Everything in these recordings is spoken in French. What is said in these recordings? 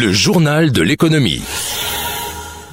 Le journal de l'économie.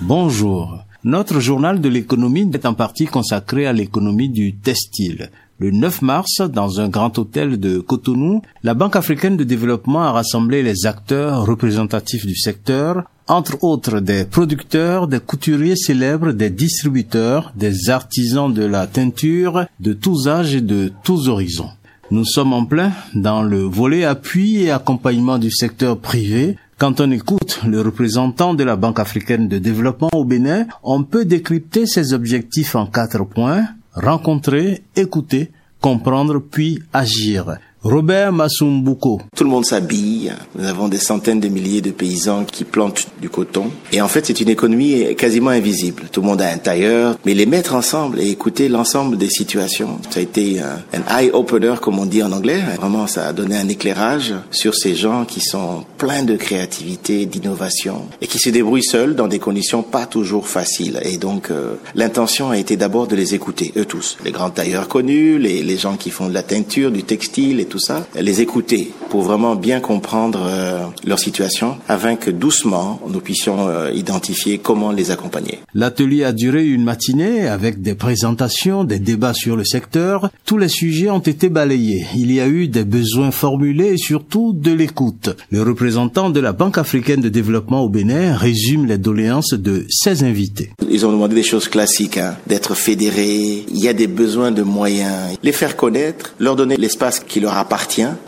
Bonjour. Notre journal de l'économie est en partie consacré à l'économie du textile. Le 9 mars, dans un grand hôtel de Cotonou, la Banque africaine de développement a rassemblé les acteurs représentatifs du secteur, entre autres des producteurs, des couturiers célèbres, des distributeurs, des artisans de la teinture, de tous âges et de tous horizons. Nous sommes en plein dans le volet appui et accompagnement du secteur privé. Quand on écoute le représentant de la Banque africaine de développement au Bénin, on peut décrypter ses objectifs en quatre points. Rencontrer, écouter, comprendre puis agir. Robert Masumbuko. Tout le monde s'habille. Nous avons des centaines de milliers de paysans qui plantent du coton. Et en fait, c'est une économie quasiment invisible. Tout le monde a un tailleur. Mais les mettre ensemble et écouter l'ensemble des situations, ça a été un eye-opener, comme on dit en anglais. Vraiment, ça a donné un éclairage sur ces gens qui sont pleins de créativité, d'innovation et qui se débrouillent seuls dans des conditions pas toujours faciles. Et donc, euh, l'intention a été d'abord de les écouter, eux tous. Les grands tailleurs connus, les, les gens qui font de la teinture, du textile et tout ça, les écouter pour vraiment bien comprendre euh, leur situation afin que doucement nous puissions euh, identifier comment les accompagner. L'atelier a duré une matinée avec des présentations, des débats sur le secteur. Tous les sujets ont été balayés. Il y a eu des besoins formulés et surtout de l'écoute. Le représentant de la Banque africaine de développement au Bénin résume les doléances de ses invités. Ils ont demandé des choses classiques, hein, d'être fédérés. Il y a des besoins de moyens, les faire connaître, leur donner l'espace qui leur appartient,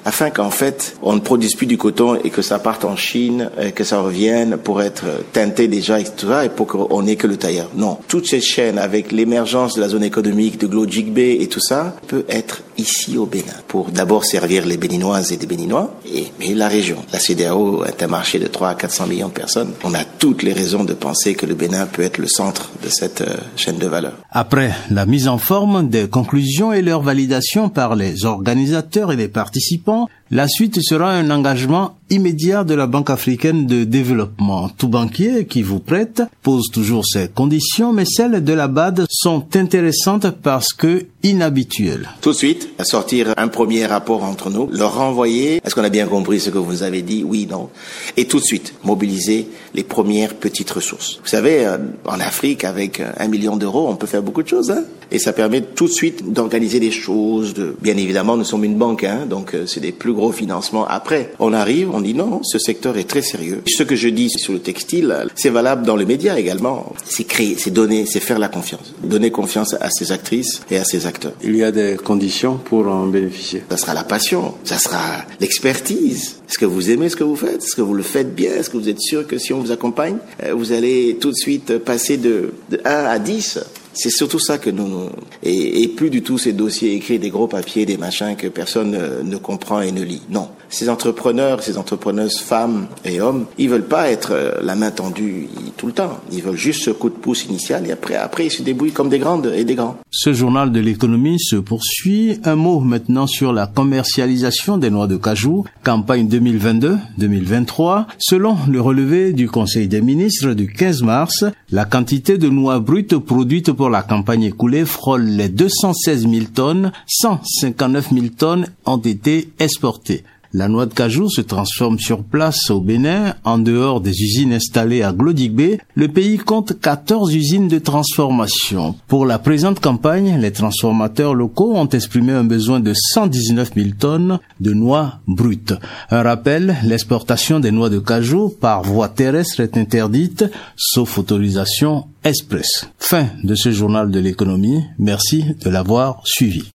afin qu'en fait on ne produise plus du coton et que ça parte en Chine, que ça revienne pour être teinté déjà et tout ça, et pour qu'on n'ait que le tailleur. Non, toute cette chaîne avec l'émergence de la zone économique de Glojigbe et tout ça peut être ici au Bénin pour d'abord servir les Béninoises et des Béninois, et la région. La CDAO est un marché de 3 à 400 millions de personnes. On a toutes les raisons de penser que le Bénin peut être le centre de cette euh, chaîne de valeur. Après la mise en forme des conclusions et leur validation par les organisateurs et les participants, la suite sera un engagement immédiat de la Banque africaine de développement. Tout banquier qui vous prête pose toujours ses conditions, mais celles de la BAD sont intéressantes parce que inhabituelles. Tout de suite, sortir un premier rapport entre nous, leur renvoyer, est-ce qu'on a bien compris ce que vous avez dit? Oui, non. Et tout de suite, mobiliser les premières petites ressources. Vous savez, euh, en Afrique, avec un million d'euros, on peut faire beaucoup de choses. Hein et ça permet tout de suite d'organiser des choses. De... Bien évidemment, nous sommes une banque, hein, donc euh, c'est des plus gros financements. Après, on arrive, on dit non, ce secteur est très sérieux. Ce que je dis sur le textile, c'est valable dans les médias également. C'est créer, c'est donner, c'est faire la confiance. Donner confiance à ces actrices et à ces acteurs. Il y a des conditions pour en bénéficier. Ça sera la passion, ça sera l'expertise. Est-ce que vous aimez ce que vous faites? Est-ce que vous le faites bien? Est-ce que vous êtes sûr que si on vous accompagne, euh, vous allez tout de suite passer de, de 1 à 10 c'est surtout ça que nous et, plus du tout ces dossiers écrits des gros papiers, des machins que personne ne, ne, comprend et ne lit. Non, ces entrepreneurs, ces entrepreneuses femmes et hommes, ils veulent pas être la main tendue tout le temps. Ils veulent juste ce coup de pouce initial et après, après ils se débrouillent comme des grandes et des grands. Ce journal de l'économie se poursuit. Un mot maintenant sur la commercialisation des noix de cajou, campagne 2022-2023. Selon le relevé du Conseil des ministres du 15 mars, la quantité de noix brutes produites pour la campagne écoulée frôle les 216 000 tonnes, 159 000 tonnes ont été exportées. La noix de cajou se transforme sur place au Bénin. En dehors des usines installées à Glodigbe, le pays compte 14 usines de transformation. Pour la présente campagne, les transformateurs locaux ont exprimé un besoin de 119 000 tonnes de noix brutes. Un rappel, l'exportation des noix de cajou par voie terrestre est interdite, sauf autorisation express. Fin de ce journal de l'économie. Merci de l'avoir suivi.